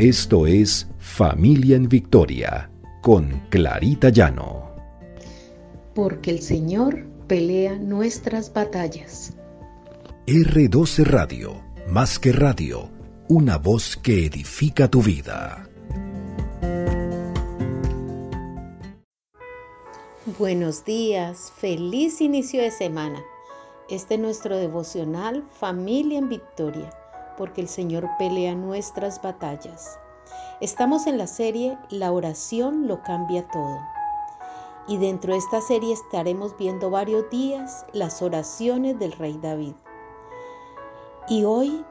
Esto es Familia en Victoria con Clarita Llano. Porque el Señor pelea nuestras batallas. R12 Radio, más que radio, una voz que edifica tu vida. Buenos días, feliz inicio de semana. Este es nuestro devocional Familia en Victoria, porque el Señor pelea nuestras batallas. Estamos en la serie La oración lo cambia todo. Y dentro de esta serie estaremos viendo varios días las oraciones del rey David. Y hoy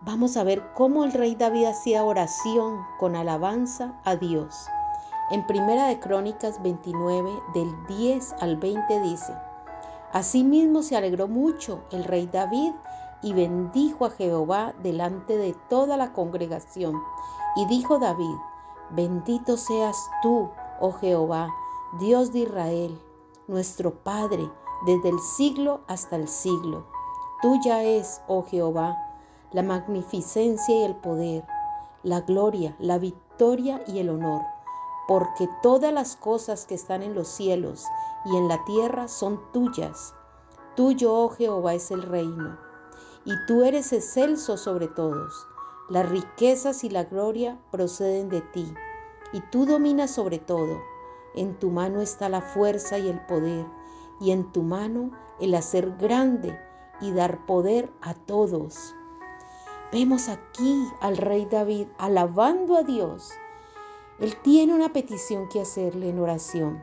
vamos a ver cómo el rey David hacía oración con alabanza a Dios. En Primera de Crónicas 29 del 10 al 20 dice: Asimismo se alegró mucho el rey David y bendijo a Jehová delante de toda la congregación. Y dijo David, bendito seas tú, oh Jehová, Dios de Israel, nuestro Padre, desde el siglo hasta el siglo. Tuya es, oh Jehová, la magnificencia y el poder, la gloria, la victoria y el honor, porque todas las cosas que están en los cielos y en la tierra son tuyas. Tuyo, oh Jehová, es el reino, y tú eres excelso sobre todos. Las riquezas y la gloria proceden de ti, y tú dominas sobre todo. En tu mano está la fuerza y el poder, y en tu mano el hacer grande y dar poder a todos. Vemos aquí al rey David alabando a Dios. Él tiene una petición que hacerle en oración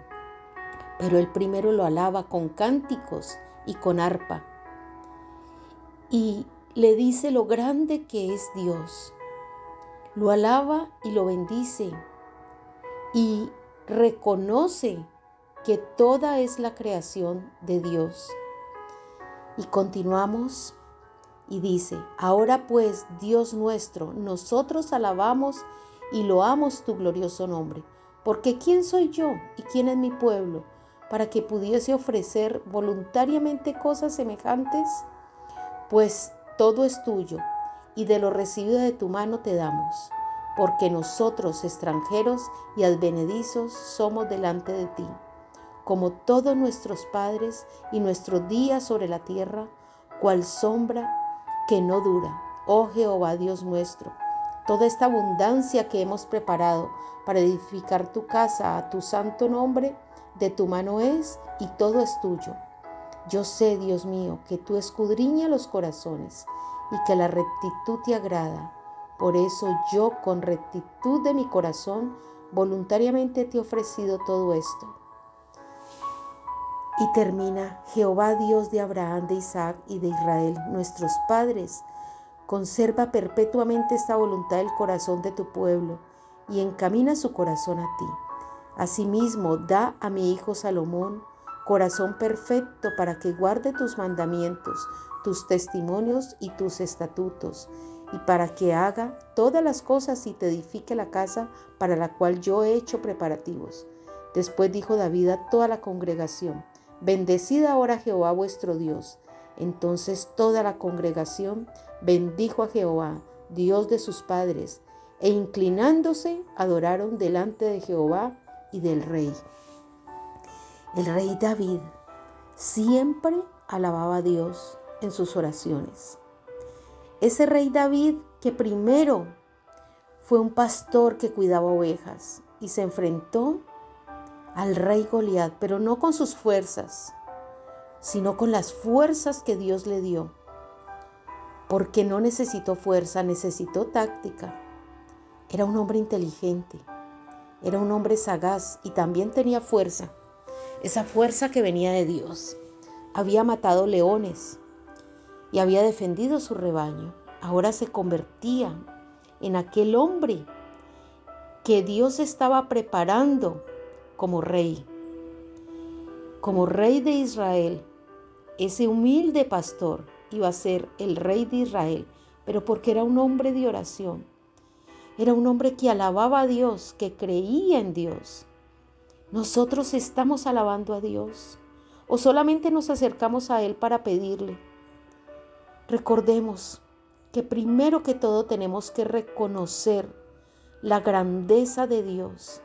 pero él primero lo alaba con cánticos y con arpa. Y le dice lo grande que es Dios. Lo alaba y lo bendice. Y reconoce que toda es la creación de Dios. Y continuamos y dice, ahora pues, Dios nuestro, nosotros alabamos y loamos tu glorioso nombre, porque ¿quién soy yo y quién es mi pueblo? para que pudiese ofrecer voluntariamente cosas semejantes? Pues todo es tuyo y de lo recibido de tu mano te damos, porque nosotros extranjeros y advenedizos somos delante de ti, como todos nuestros padres y nuestros días sobre la tierra, cual sombra que no dura. Oh Jehová Dios nuestro, toda esta abundancia que hemos preparado para edificar tu casa a tu santo nombre, de tu mano es y todo es tuyo. Yo sé, Dios mío, que tú escudriñas los corazones y que la rectitud te agrada. Por eso yo con rectitud de mi corazón voluntariamente te he ofrecido todo esto. Y termina, Jehová Dios de Abraham, de Isaac y de Israel, nuestros padres, conserva perpetuamente esta voluntad del corazón de tu pueblo y encamina su corazón a ti Asimismo, da a mi hijo Salomón corazón perfecto para que guarde tus mandamientos, tus testimonios y tus estatutos, y para que haga todas las cosas y te edifique la casa para la cual yo he hecho preparativos. Después dijo David a toda la congregación, Bendecid ahora Jehová vuestro Dios. Entonces toda la congregación bendijo a Jehová, Dios de sus padres, e inclinándose adoraron delante de Jehová y del rey. El rey David siempre alababa a Dios en sus oraciones. Ese rey David que primero fue un pastor que cuidaba ovejas y se enfrentó al rey Goliat, pero no con sus fuerzas, sino con las fuerzas que Dios le dio. Porque no necesitó fuerza, necesitó táctica. Era un hombre inteligente. Era un hombre sagaz y también tenía fuerza, esa fuerza que venía de Dios. Había matado leones y había defendido su rebaño. Ahora se convertía en aquel hombre que Dios estaba preparando como rey. Como rey de Israel, ese humilde pastor iba a ser el rey de Israel, pero porque era un hombre de oración era un hombre que alababa a Dios, que creía en Dios. ¿Nosotros estamos alabando a Dios o solamente nos acercamos a Él para pedirle? Recordemos que primero que todo tenemos que reconocer la grandeza de Dios,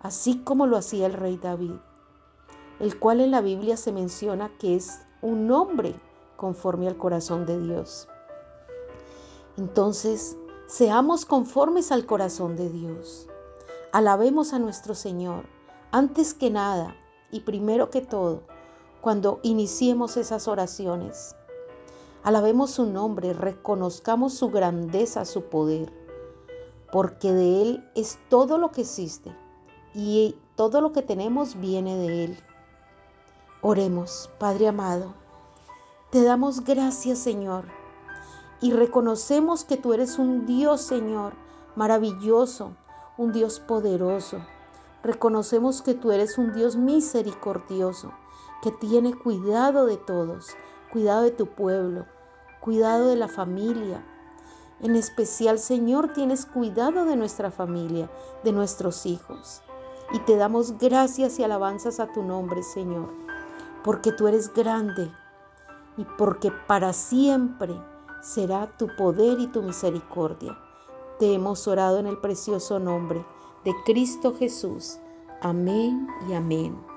así como lo hacía el rey David, el cual en la Biblia se menciona que es un hombre conforme al corazón de Dios. Entonces, seamos conformes al corazón de Dios. Alabemos a nuestro Señor antes que nada y primero que todo cuando iniciemos esas oraciones. Alabemos su nombre, reconozcamos su grandeza, su poder, porque de Él es todo lo que existe y todo lo que tenemos viene de Él. Oremos, Padre amado, te damos gracias, Señor, y reconocemos que tú eres un Dios, Señor, maravilloso, un Dios poderoso. Reconocemos que tú eres un Dios misericordioso, que tiene cuidado de todos, cuidado de tu pueblo, cuidado de la familia. En especial, Señor, tienes cuidado de nuestra familia, de nuestros hijos. Y te damos gracias y alabanzas a tu nombre, Señor, porque tú eres grande y porque para siempre será tu poder y tu misericordia. Te hemos orado en el precioso nombre de Cristo Jesús. Amén y amén.